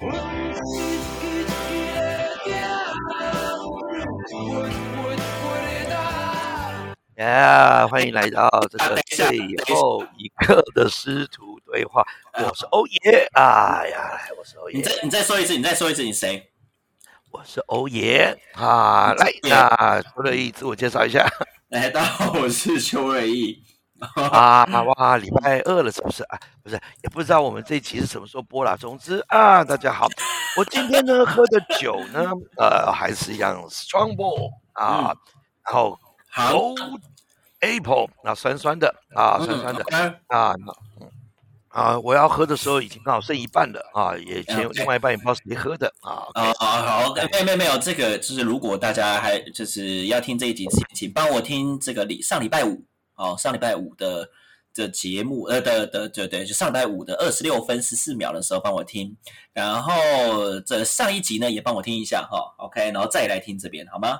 耶！欢迎来到这个最后一刻的师徒对话。我是欧爷，哎呀，我是欧爷。你再你再说一次，你再说一次，你谁？我是欧爷啊！来，那邱瑞义自我介绍一下。来，大家好，我是邱瑞义。啊哇！礼拜二了，是不是啊？不是，也不知道我们这一期是什么时候播啦。总之啊，大家好，我今天呢喝的酒呢，呃，还是一样 Strongbow 啊，然后好 Apple 啊，酸酸的啊，酸酸的啊，啊，我要喝的时候已经刚好剩一半了啊，也前另外一半也不知道谁喝的啊。啊好好，没没没有，这个就是如果大家还就是要听这一集，请请帮我听这个礼上礼拜五哦，上礼拜五的的节目呃的的对对，就上礼拜五的二十六分十四秒的时候帮我听，然后这上一集呢也帮我听一下哈，OK，然后再来听这边好吗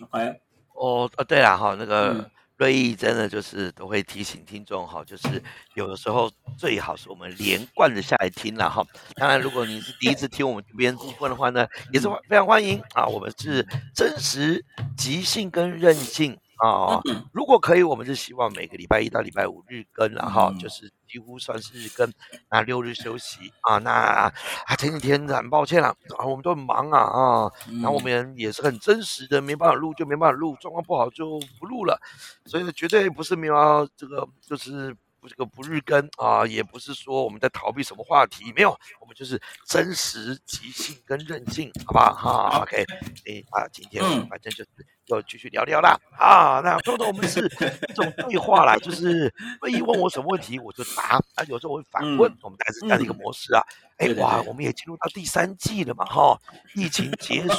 ？OK，哦呃，对了哈，那个。瑞意真的就是都会提醒听众哈，就是有的时候最好是我们连贯的下来听了哈。当然，如果您是第一次听我们这边部分的话呢，也是非常欢迎啊。我们是真实、即兴跟任性。啊，如果可以，我们是希望每个礼拜一到礼拜五日更了哈，就是几乎算是日更，那六日休息啊。那啊前几天很抱歉了啊，我们都很忙啊啊，然后我们也是很真实的，没办法录就没办法录，状况不好就不录了，所以绝对不是没有这个就是。这个不日更啊，也不是说我们在逃避什么话题，没有，我们就是真实、即兴跟任性，好不好？哈，OK，哎啊，今天反正就是要继续聊聊啦。啊，那通常我们是一种对话啦，就是会议问我什么问题我就答，啊，有时候我会反问，我们大概是这样的一个模式啊。哎哇，我们也进入到第三季了嘛，哈，疫情结束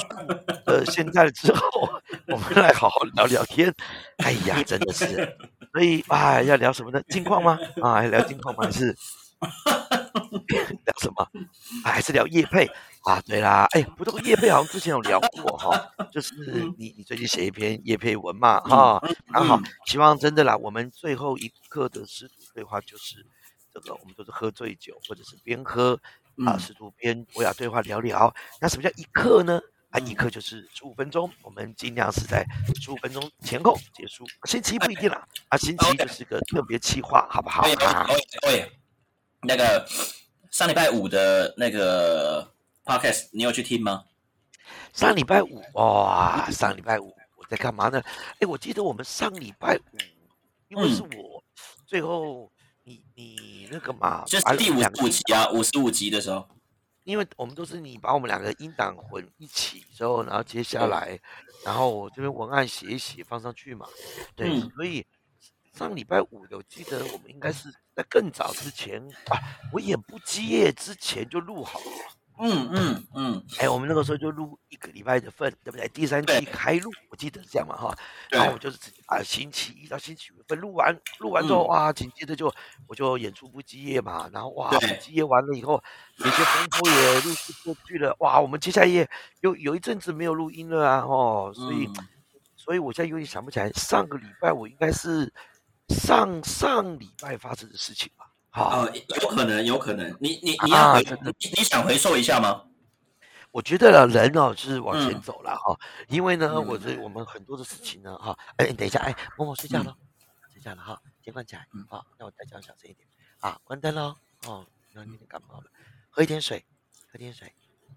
呃，现在之后，我们来好好聊聊天。哎呀，真的是。所以啊，要聊什么呢？近况吗？啊，聊近况吗？还是 聊什么？还是聊叶配啊？对啦，哎，不过叶佩好像之前有聊过哈，就是你你最近写一篇叶佩文嘛，哈，很好。希望真的啦，我们最后一刻的师徒对话就是这个，我们都是喝醉酒或者是边喝啊，师徒边我要对话聊聊。那什么叫一刻呢？啊，一刻就是十五分钟，我们尽量是在十五分钟前后结束。星期一不一定啦，啊，星期一就是个特别企划，好不好？对，那个上礼拜五的那个 podcast，你有去听吗？上礼拜五哇，上礼拜五我在干嘛呢？哎，我记得我们上礼拜五，因为是我最后你你那个嘛，就是第五十五集啊，五十五集的时候。因为我们都是你把我们两个音档混一起之后，然后接下来，然后我这边文案写一写放上去嘛，对，所以上礼拜五我记得我们应该是在更早之前啊，我演不基业之前就录好了。嗯嗯嗯，哎，我们那个时候就录一个礼拜的份，对不对？第三期开录，我记得是这样嘛，哈。然后我就是直接啊，星期一到星期五份录完，录完之后哇，紧接着就我就演出不基业嘛，然后哇，不基业完了以后，有些风波也陆续过去了，哇，我们接下来也有有一阵子没有录音了啊，哦，所以，所以我现在有点想不起来，上个礼拜我应该是上上礼拜发生的事情吧。好，有可能，有可能。你你你要回，你你想回溯一下吗？我觉得人哦，就是往前走了哈。因为呢，我这我们很多的事情呢，哈。哎，等一下，哎，默默睡觉了，睡觉了哈，先关起来。好，那我再讲小声一点。啊，关灯喽。哦，那有点感冒了，喝一点水，喝点水。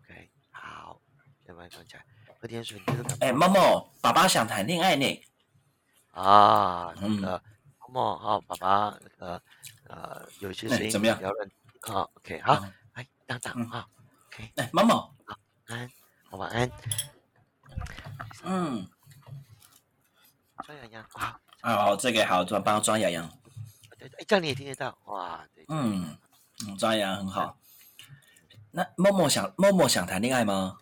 OK，好，先把关起来，喝点水。哎，默默，爸爸想谈恋爱呢。啊，那个默默，好，爸爸那个。呃，有些声音怎么样？好，OK，好，来当当啊，OK，哎，妈妈，好，安，晚安，嗯，庄洋洋，好，好，这个好，帮帮庄洋洋，对哎，这样你也听得到，哇，对，嗯，嗯，庄洋洋很好。那默默想，默默想谈恋爱吗？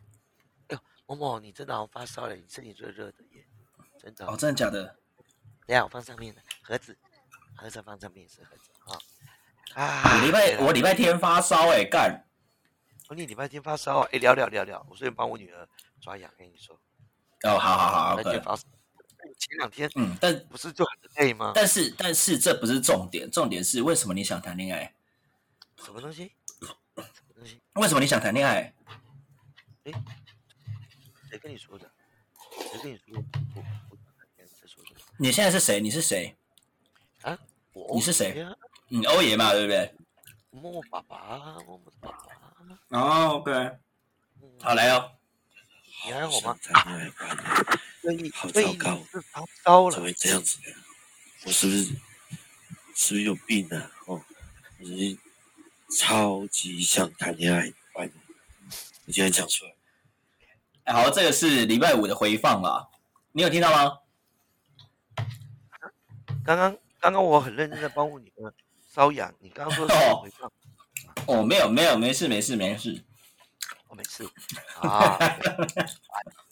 哎呦，默默，你真的好发烧了，你身体热热的耶，真的，哦，真的假的？等下我放上面的盒子，盒子放上面是盒子。啊！礼拜我礼拜天发烧哎，干！我你礼拜天发烧哎，聊聊聊聊，我顺便帮我女儿抓痒，跟你说。哦，好好好，那就发烧，前两天嗯，但不是就很累吗？但是但是这不是重点，重点是为什么你想谈恋爱？什么东西？什么东西为什么你想谈恋爱？哎，谁跟你说的？谁跟你说我我在说什么？你现在是谁？你是谁？啊？我你是谁？你欧爷嘛，对不对？默默爸爸，默默的爸爸。哦，OK，好来哦。你还好吗？好糟糕糟糕了怎么。会这样子呢？我是不是是不是有病啊？哦，我最近超级想谈恋爱，拜托，你竟然讲出来，哎好，这个是礼拜五的回放啦，你有听到吗？刚刚刚刚我很认真的帮你们瘙痒，你刚刚说是什么回事？哦，没有，没有，没事，没事，没事。我没事啊。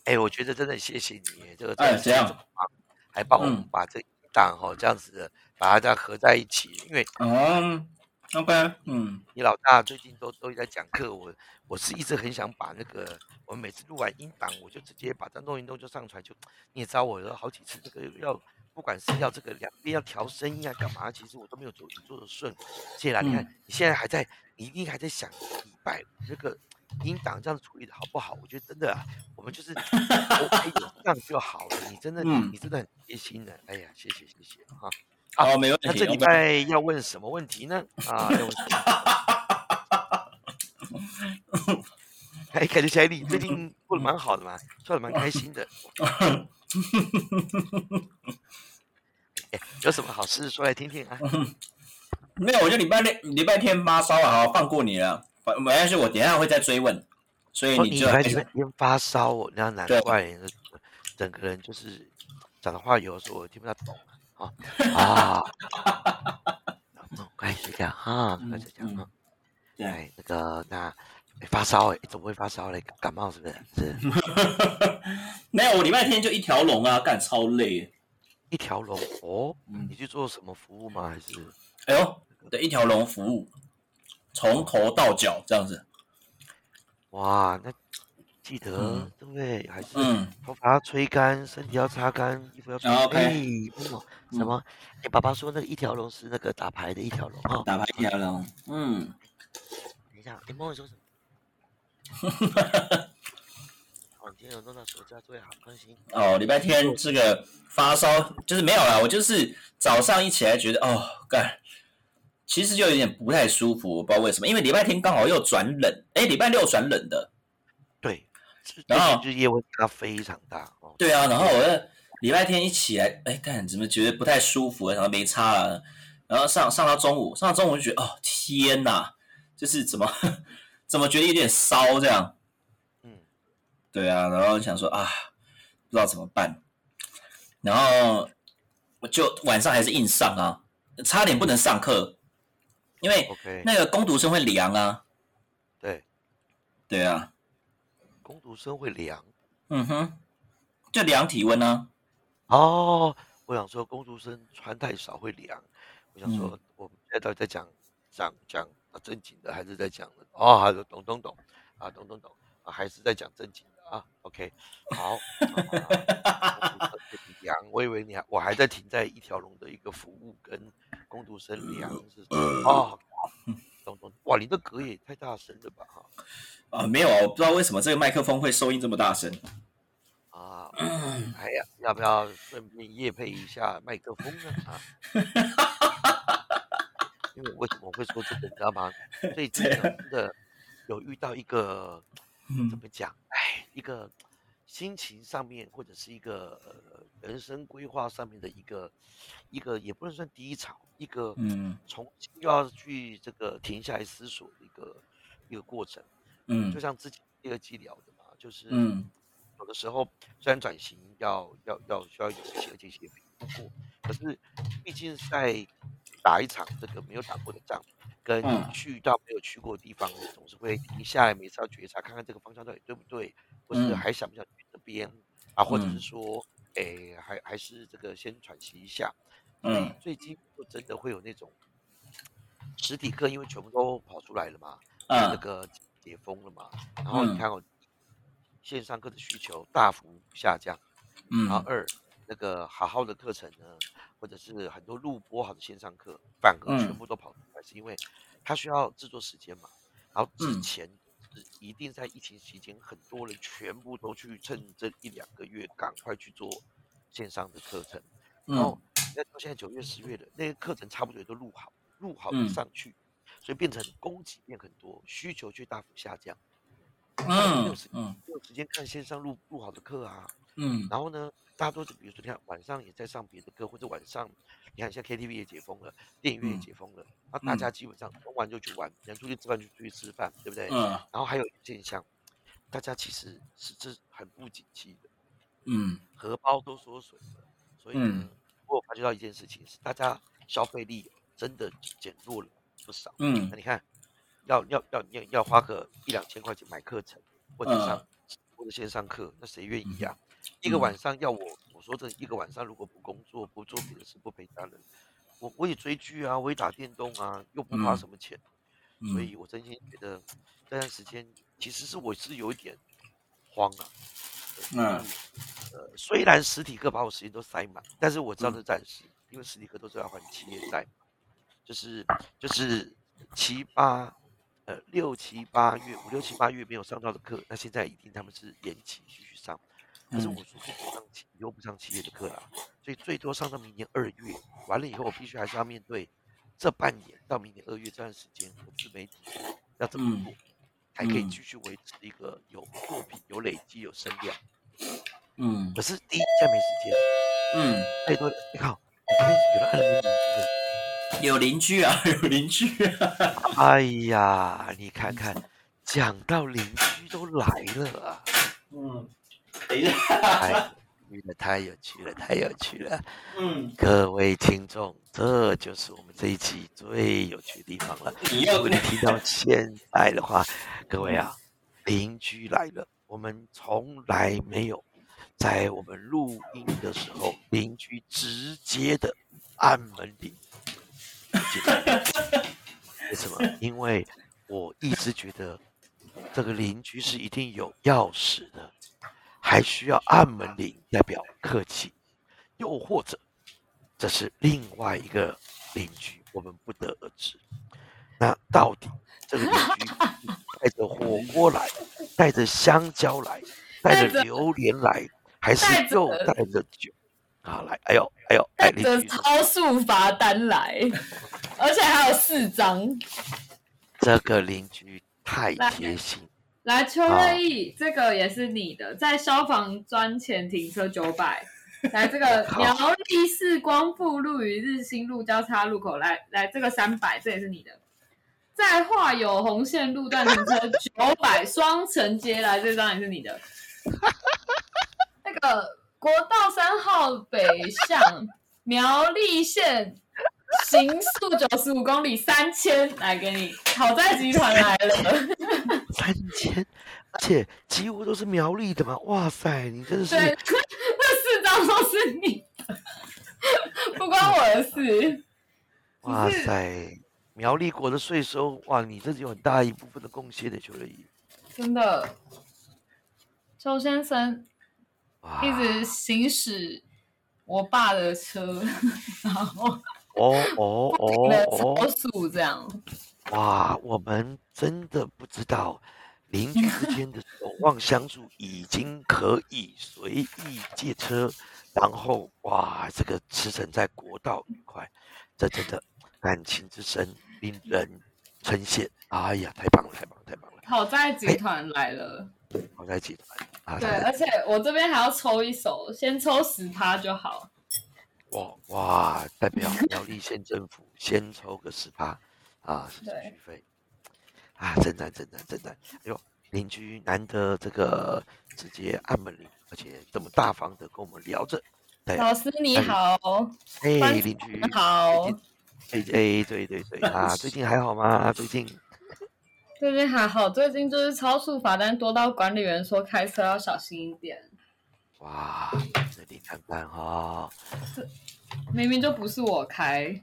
哎，我觉得真的谢谢你，这个这么忙，还帮我们嗯把这一档哈这样子的把它这样合在一起，因为嗯，OK，嗯，你老大最近都都在讲课，我我是一直很想把那个我们每次录完音档，我就直接把张东运动就上传，就你也知道我有好几次这个要不管是要这个两边要调声音啊干嘛，其实我都没有做做的顺。谢啦，你看嗯你现在还在，你一定还在想礼拜五这个音档这样处理的好不好？我觉得真的啊，我们就是 OK 有这样就好了。你真的嗯你真的很贴心的，哎呀，谢谢谢谢哈。好，没问题。那这礼拜要问什么问题呢？啊，要问什么？哎，感觉起来你最近过得蛮好的嘛，笑得蛮开心的。哎，有什么好事说来听听啊？没有，我就礼拜六、礼拜天发烧啊，好放过你了。反没关系，我等下会再追问，所以哦，你就你礼拜天天发烧哦，那难怪整个人就是讲的话，有的时候我听不太懂啊 啊。嗯，快睡觉哈，快睡觉嗯哈。对，哎，那个那哎发烧哎，怎么会发烧嘞？感冒是不是？是 没有，我礼拜天就一条龙啊，干超累。一条龙哦。嗯你去做什么服务吗？还是哎呦，对，一条龙服务，从头到脚这样子。哇？那记得、嗯对不对？还是嗯，头发要吹干，身体要擦干，衣服要穿。啊，OK 什么？哎，爸爸说那个一条龙是那个打牌的一条龙哦。打牌一条龙。嗯，等一下，哎，梦文说什么？今天有弄到暑假作业，好开心。哦，礼拜天这个发烧就是没有啦，我就是早上一起来觉得哦，干，其实就有点不太舒服，我不知道为什么，因为礼拜天刚好又转冷，哎，礼拜六转冷的，对，然后近就是夜温差非常大哦。对啊，然后我的礼拜天一起来，哎，干怎么觉得不太舒服？然后没差了，然后上上到中午，上到中午就觉得哦天哪，就是怎么怎么觉得有点骚这样？嗯，对啊，然后想说啊，不知道怎么办，然后我就晚上还是硬上啊，差点不能上课，因为那个攻读生会凉啊。对，对啊，攻读生会凉。嗯哼，就量体温啊。哦，我想说工读生穿太少会凉。我想说嗯我们现在到底在讲讲讲啊正经的，还是在讲的？哦，还是懂懂懂啊，懂懂懂啊，还是在讲正经的啊？OK，好。啊工读生会凉，我以为你还我还在停在一条龙的一个服务跟工读生凉是什么哦，懂懂哇，你的嗝也太大声了吧哈啊，没有啊，我不知道为什么这个麦克风会收音这么大声。啊！哎呀，要不要顺便夜配一下麦克风呢？啊，因为为什么会说这个，你知道吗？最近真的有遇到一个怎嗯么讲？哎，一个心情上面或者是一个呃人生规划上面的一个一个也不能算低潮，一个嗯重新又要去这个停下来思索的一个一个过程。嗯就像之前第二季聊的嘛，就是嗯有的时候虽然转型要要要需要有一些这些评估过，可是毕竟在打一场这个没有打过的仗，跟嗯。去到没有去过的地方，总是会停下来，每次要觉察，看看这个方向到底对不对，或是嗯。还想不想去这边啊，或者是嗯。说，诶，还还是这个先喘息一下。嗯。最近就真的会有那种实体课，因为全部都跑出来了嘛，那嗯。个解封了嘛，然后你嗯。看哦，线上课的需求大幅下降，然后嗯。二那个好好的课程呢，或者是很多录播好的线上课，反而全嗯。部都跑出来，是因为它需要制作时间嘛。然后之嗯。前是一定在疫情期间，很多人全部都去趁这一两个月赶快去做线上的课程，然后嗯。那到现在九月十月的，那些课程差不多也都录好，录好嗯。就上去，所以变成供给变很多，需求却大幅下降，嗯时嗯。没有时间看线上录录好的课啊，嗯。然后呢，大家都是比如说，你看晚上也在上别的歌，或者晚上你看现在 KTV 也解封了，电影院也嗯解封了，那大家基本上玩完就去玩，能出去吃饭就出去吃饭，对不对？嗯。然后还有一个现象，大家其实是这很不景气的，嗯。荷包都缩水了，所以呢，嗯。我有发觉到一件事情是，大家消费力真的减弱了不少。嗯。那你看，要要要要要花个一两千块钱买课程，或者上或者线上课，那谁愿意呀、一个嗯。晚上要我，我说真的，一个晚上如果不工作、不做别的事、不陪家人，我我也追剧啊，我也打电动啊，又不花嗯什么钱，嗯，所以我真心觉得这段时间其实是我是有一点慌啊。对嗯。呃，虽然实体课把我时间都塞满，但是我知道是暂时，因为实体课都是要还企业债，就是就是七八呃六七八月五六七八月没有上到的课，那现在一定他们是延期可是嗯。我说不上企又不上企业的课了，所以最多上到明年二月，完了以后我必须还是要面对这半年到明年二月这段时间，我自媒体要怎么嗯做，才可以嗯。继续维持一个有作品、有累积、有声量。嗯。可是第一，现在没时间。嗯，太多人，你好，你这边有人按了铃铃有邻居啊，有邻居啊，哎呀，你看看，讲到邻居都来了啊，嗯，等一下，太有趣了，太有趣了，太有趣了。嗯，各位听众，这就是我们这一期最有趣的地方了。你要如果你听到现在的话，各位啊，邻居来了，我们从来没有在我们录音的时候，邻居直接的按门铃。为什么？因为我一直觉得这个邻居是一定有钥匙的，还需要按门铃代表客气，又或者这是另外一个邻居，我们不得而知。那到底这个邻居带着火锅来，带着香蕉来，带带着着榴莲来，还是又带着酒？啊，来，哎呦，哎呦，哎，带着超速罚单来，而且还有四张。这个邻居太贴心，来，邱瑞义，这个也是你的，在消防砖前停车九百。来，这个 苗栗市光复路与日新路交叉路口，来来，这个三百，这也是你的。在化有红线路段停车九百，双城街来，这张也是你的。那个国道三号北向苗栗县行速九十五公里三千，来给你，好在集团来了。三千，而且几乎都是苗栗的嘛，哇塞，你真的是对，那四张都是你的，不关我的事。哇塞，苗栗国的税收，哇，你这是有很大一部分的贡献的，邱乐怡，真的，周先生，一直行驶我爸的车，然后哦哦 不停的哦超速，这样。哦，哇，我们真的不知道邻居之间的守望相助已经可以随意借车，然后哇，这个驰骋在国道一块，这真的感情之深，令人称羡。哎呀，太棒了，太棒了，太棒了！好在集团来了，好在集团啊，对，而且我这边还要抽一手，先抽十趴就好。哇哇，代表苗栗县政府先抽个十趴啊，是手对续费啊，真赞真赞真赞！哎呦，邻居难得这个直接按门铃，而且这么大方的跟我们聊着。对，老师你好，哎，邻居你好，哎哎，对对对啊，最近还好吗？最近 最近还好，最近就是超速罚单多到管理员说开车要小心一点，哇，这里看看哈，明明就不是我开，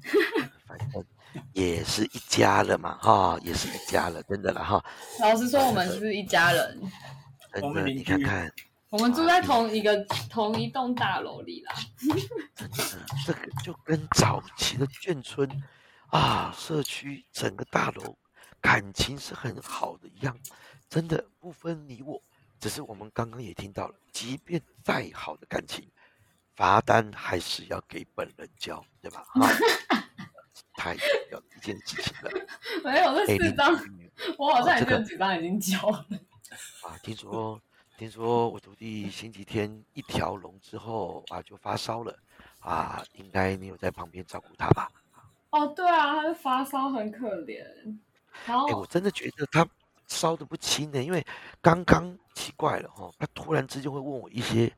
反正也是一家了嘛，哈，也是一家了，真的了哈，老实说我们是一家人，真的，你看看。我们住在同一个同一栋大楼里啦。真的，这个就跟早期的眷村啊，社区整个大楼感情是很好的一样，真的不分你我。只是我们刚刚也听到了，即便再好的感情，罚单还是要给本人交，对吧？哈，太重要一件事情了。没有这哎四张，你我好像也有几张已经交了。啊，听说听说我徒弟星期天一条龙之后啊就发烧了啊，应该你有在旁边照顾他吧？哦，对啊，他是发烧很可怜，然后哎、我真的觉得他烧的不轻呢，因为刚刚奇怪了哈，他突然之间会问我一些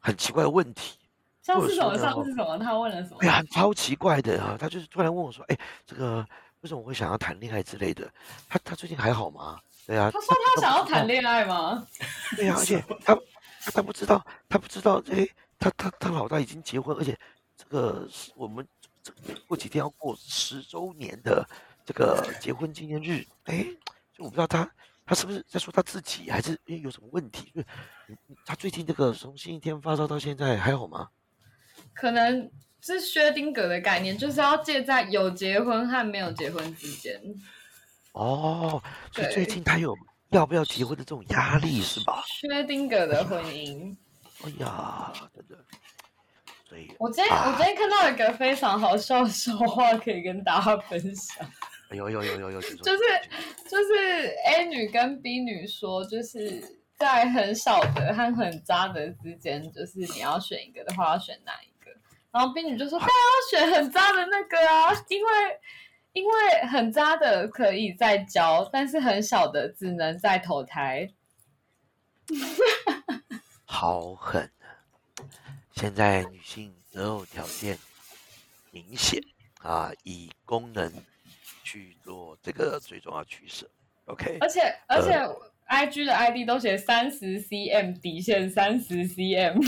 很奇怪的问题，上次什么上次什么，他问了什么哎？呀，超奇怪的啊，他就是突然问我说，哎、这个为什么我会想要谈恋爱之类的？他他最近还好吗？对啊，他说他想要谈恋，爱吗？对啊，而且他他他不知道，他不知道，哎、他他他老大已经结婚，而且这个是我们这过几天要过十周年的这个结婚纪念日，哎、就我不知道他他是不是在说他自己，还是因为有什么问题？就是他最近这个从星期天发烧到现在还好吗？可能是薛定谔的概念，就是要介在有结婚和没有结婚之间。哦，所以最近他有要不要结婚的这种压力是吧？薛定谔的婚姻。哎呀，真的，所以我今天、我今天看到一个非常好笑的笑话，可以跟大家分享。哎呦呦呦呦呦，就就是就是 A 女跟 B 女说，就是在很少的和很渣的之间，就是你要选一个的话，要选哪一个？然后冰女就说：“当然要选很渣的那个啊，因为因为很渣的可以再交，但是很小的只能再投胎。好狠啊！现在女性择偶条件明显啊，以功能去做这个最重要取舍。OK，而且而且 IG 的 ID 都写三十 cm 底线三十 cm，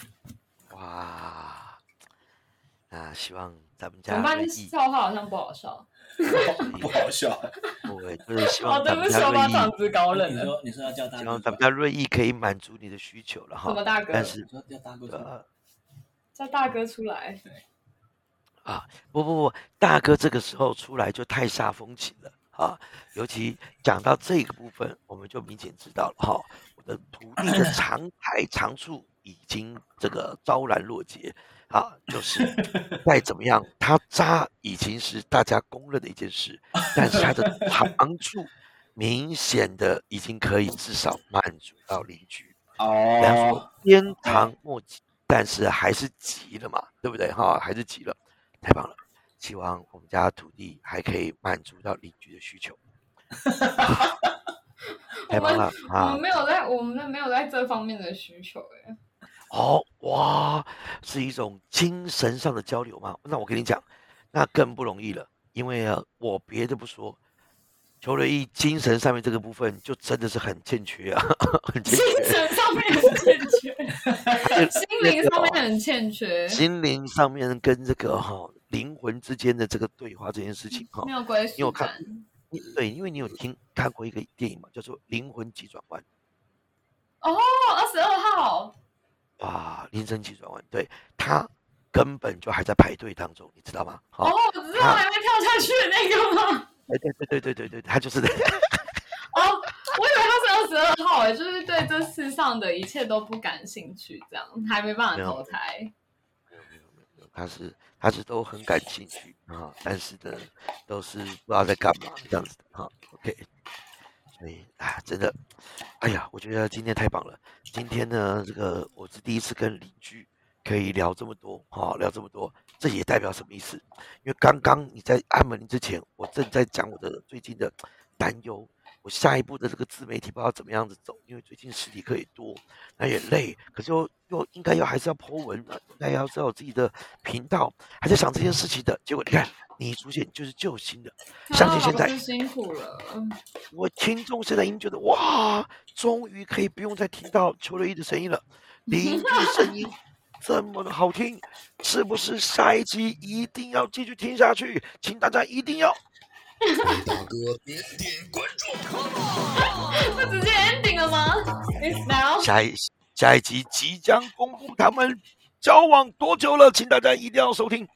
哇，那希望咱们怎么办？这家，笑话好像不好笑。不好笑。对，就是希哦，望对不起，咱们家瑞我把场意，子搞冷了。你说你说要叫大哥希望咱们家瑞意可以满足你的需求了哈。什么大哥但是你说叫大哥出来呃。叫大哥出来，啊，不不不，大哥这个时候出来就太煞风景了啊！尤其讲到这个部分，我们就明显知道了哈，我的徒弟的 长才长处已经这个昭然若揭啊，就是再怎么样，他渣已经是大家公认的一件事，但是他的长处明显的已经可以至少满足到邻居。哦，鞭长莫及，但是还是急了嘛，对不对？哈，还是急了，太棒了！希望我们家土地还可以满足到邻居的需求，太棒了我啊们！没有在，我们没有在这方面的需求哎。哦，哇，是一种精神上的交流嘛？那我跟你讲，那更不容易了，因为啊，我别的不说，邱瑞义精神上面这个部分就真的是很欠缺啊，很欠精。神上面很欠缺，心灵上面很欠缺，心灵上面跟这个哈、灵魂之间的这个对话这件事情哈、没有归你有看对，因为你有听看过一个电影嘛，叫做《灵魂急转弯哦，二十二号，》哇，灵魂急转弯，对，他根本就还在排队当中，你知道吗？哦，我知道还没跳下去的那个吗？哎，对对对对对对，他就是哦，我以为他是二十二号哎，就是对这世上的一切都不感兴趣，这样还没办法投胎。没有没有没有，他是他是都很感兴趣啊，但是呢，都是不知道在干嘛这样子的哈、OK，所以啊，真的，哎呀，我觉得今天太棒了。今天呢，这个我是第一次跟邻居可以聊这么多哈、聊这么多，这也代表什么意思？因为刚刚你在按门铃之前，我正在讲我的最近的担忧。我下一步的这个自媒体不知道怎么样子走，因为最近实体课也多，那也累，可是又又应该要还是要 po 文，应该要知道自己的频道，还在想这件事情的。结果你看，你一出现就是救星的，相信现在辛苦了，我听众现在已经觉得哇，终于可以不用再听到邱瑞一的声音了，邻居的声音这么的好听，是不是下一集一定要继续听下去？请大家一定要大哥点点关注。那直接 ending 了吗？It's now。下一下一集即将公布他们交往多久了，请大家一定要收听。